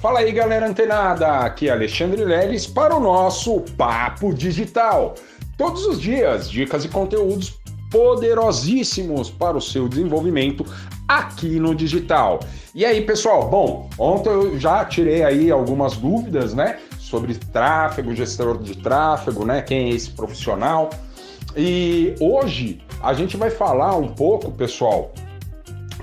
Fala aí, galera antenada! Aqui é Alexandre Leles para o nosso Papo Digital. Todos os dias, dicas e conteúdos poderosíssimos para o seu desenvolvimento aqui no digital. E aí, pessoal? Bom, ontem eu já tirei aí algumas dúvidas, né, sobre tráfego, gestor de tráfego, né, quem é esse profissional. E hoje a gente vai falar um pouco, pessoal,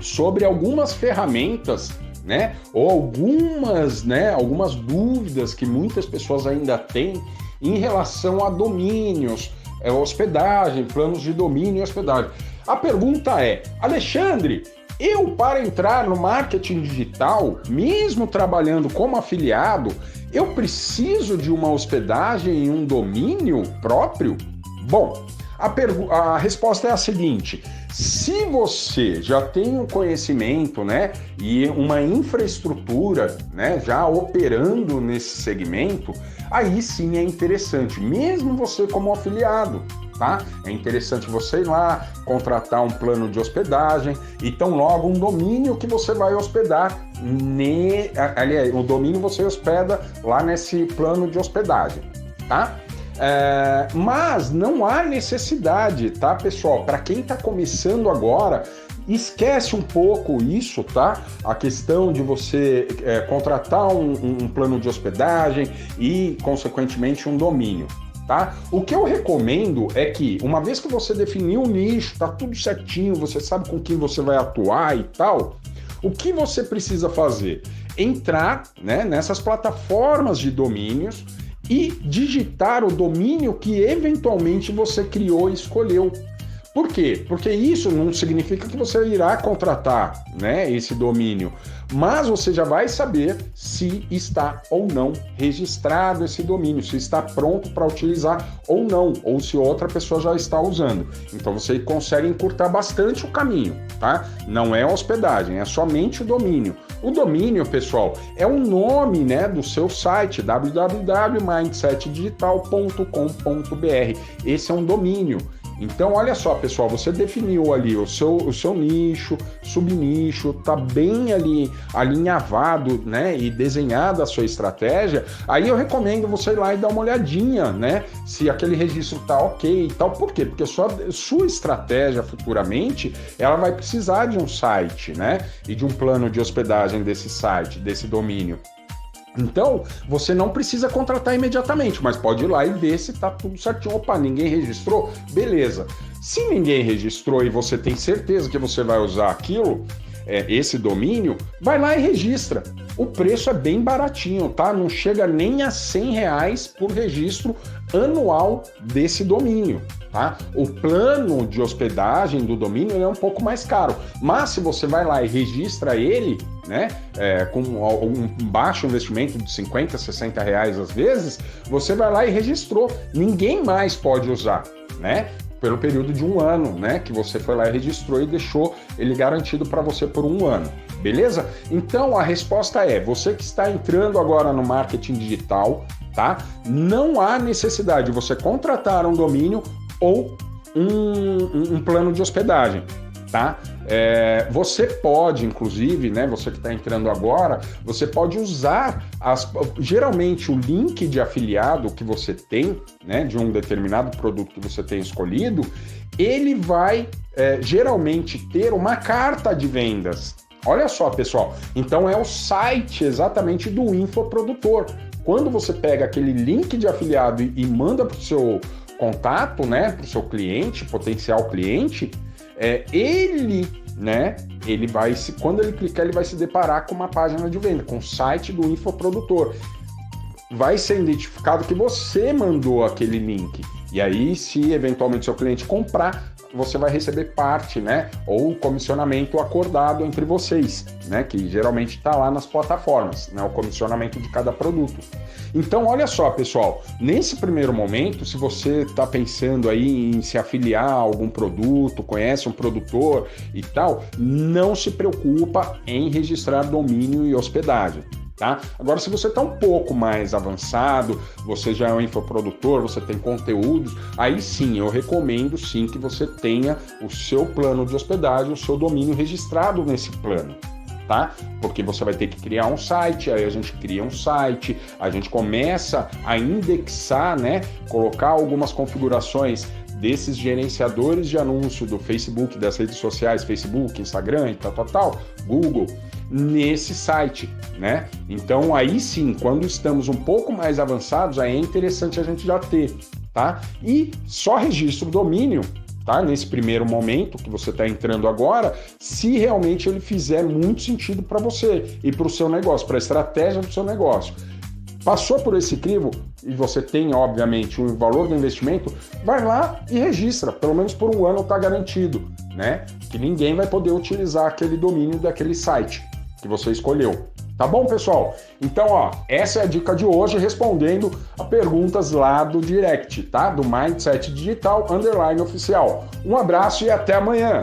sobre algumas ferramentas né? Ou algumas, né, algumas dúvidas que muitas pessoas ainda têm em relação a domínios, é, hospedagem, planos de domínio e hospedagem. A pergunta é, Alexandre, eu para entrar no marketing digital, mesmo trabalhando como afiliado, eu preciso de uma hospedagem em um domínio próprio? Bom, a, a resposta é a seguinte: se você já tem um conhecimento, né, e uma infraestrutura, né, já operando nesse segmento, aí sim é interessante, mesmo você como afiliado. Tá? É interessante você ir lá, contratar um plano de hospedagem e tão logo um domínio que você vai hospedar. Ne... Aliás, o domínio você hospeda lá nesse plano de hospedagem, tá? É, mas não há necessidade, tá, pessoal? Para quem está começando agora, esquece um pouco isso, tá? A questão de você é, contratar um, um, plano de hospedagem e, consequentemente, um domínio. Tá? O que eu recomendo é que, uma vez que você definiu o nicho, tá tudo certinho, você sabe com quem você vai atuar e tal, o que você precisa fazer? Entrar né, nessas plataformas de domínios e digitar o domínio que eventualmente você criou e escolheu. Por quê? Porque isso não significa que você irá contratar né, esse domínio, mas você já vai saber se está ou não registrado esse domínio, se está pronto para utilizar ou não, ou se outra pessoa já está usando. Então você consegue encurtar bastante o caminho, tá? Não é hospedagem, é somente o domínio. O domínio, pessoal, é o nome né, do seu site, www.mindsetdigital.com.br. Esse é um domínio. Então, olha só, pessoal, você definiu ali o seu, o seu nicho, subnicho, tá bem ali alinhavado, né, e desenhada a sua estratégia. Aí eu recomendo você ir lá e dar uma olhadinha, né, se aquele registro tá ok e tal. Por quê? Porque sua, sua estratégia futuramente, ela vai precisar de um site, né, e de um plano de hospedagem desse site, desse domínio. Então, você não precisa contratar imediatamente, mas pode ir lá e ver se está tudo certinho. Opa, ninguém registrou? Beleza. Se ninguém registrou e você tem certeza que você vai usar aquilo, é, esse domínio, vai lá e registra. O preço é bem baratinho, tá? Não chega nem a 100 reais por registro anual desse domínio. Tá? O plano de hospedagem do domínio é um pouco mais caro, mas se você vai lá e registra ele, né, é, com um baixo investimento de 50, 60 reais às vezes, você vai lá e registrou. Ninguém mais pode usar, né? Pelo período de um ano, né? Que você foi lá e registrou e deixou ele garantido para você por um ano. Beleza? Então a resposta é: você que está entrando agora no marketing digital, tá? Não há necessidade de você contratar um domínio ou um, um plano de hospedagem, tá? É, você pode, inclusive, né? Você que está entrando agora, você pode usar as, geralmente o link de afiliado que você tem, né? De um determinado produto que você tem escolhido, ele vai é, geralmente ter uma carta de vendas. Olha só, pessoal. Então é o site exatamente do infoprodutor. Quando você pega aquele link de afiliado e, e manda para o seu contato, né, para o seu cliente, potencial cliente, é, ele, né, ele vai se, quando ele clicar, ele vai se deparar com uma página de venda, com o site do infoprodutor. Vai ser identificado que você mandou aquele link. E aí, se eventualmente seu cliente comprar, você vai receber parte, né? Ou comissionamento acordado entre vocês, né? Que geralmente está lá nas plataformas, né? O comissionamento de cada produto. Então, olha só, pessoal, nesse primeiro momento, se você está pensando aí em se afiliar a algum produto, conhece um produtor e tal, não se preocupa em registrar domínio e hospedagem. Tá? Agora, se você está um pouco mais avançado, você já é um infoprodutor, você tem conteúdos, aí sim eu recomendo sim que você tenha o seu plano de hospedagem, o seu domínio registrado nesse plano. tá? Porque você vai ter que criar um site, aí a gente cria um site, a gente começa a indexar, né? Colocar algumas configurações desses gerenciadores de anúncio do Facebook, das redes sociais, Facebook, Instagram e tal, tal, tal, Google, nesse site, né? Então aí sim, quando estamos um pouco mais avançados, aí é interessante a gente já ter, tá? E só registro o domínio, tá? Nesse primeiro momento que você está entrando agora, se realmente ele fizer muito sentido para você e para o seu negócio, para a estratégia do seu negócio. Passou por esse crivo e você tem, obviamente, o valor do investimento, vai lá e registra. Pelo menos por um ano está garantido, né? Que ninguém vai poder utilizar aquele domínio daquele site que você escolheu. Tá bom, pessoal? Então, ó, essa é a dica de hoje respondendo a perguntas lá do direct, tá? Do Mindset Digital Underline Oficial. Um abraço e até amanhã!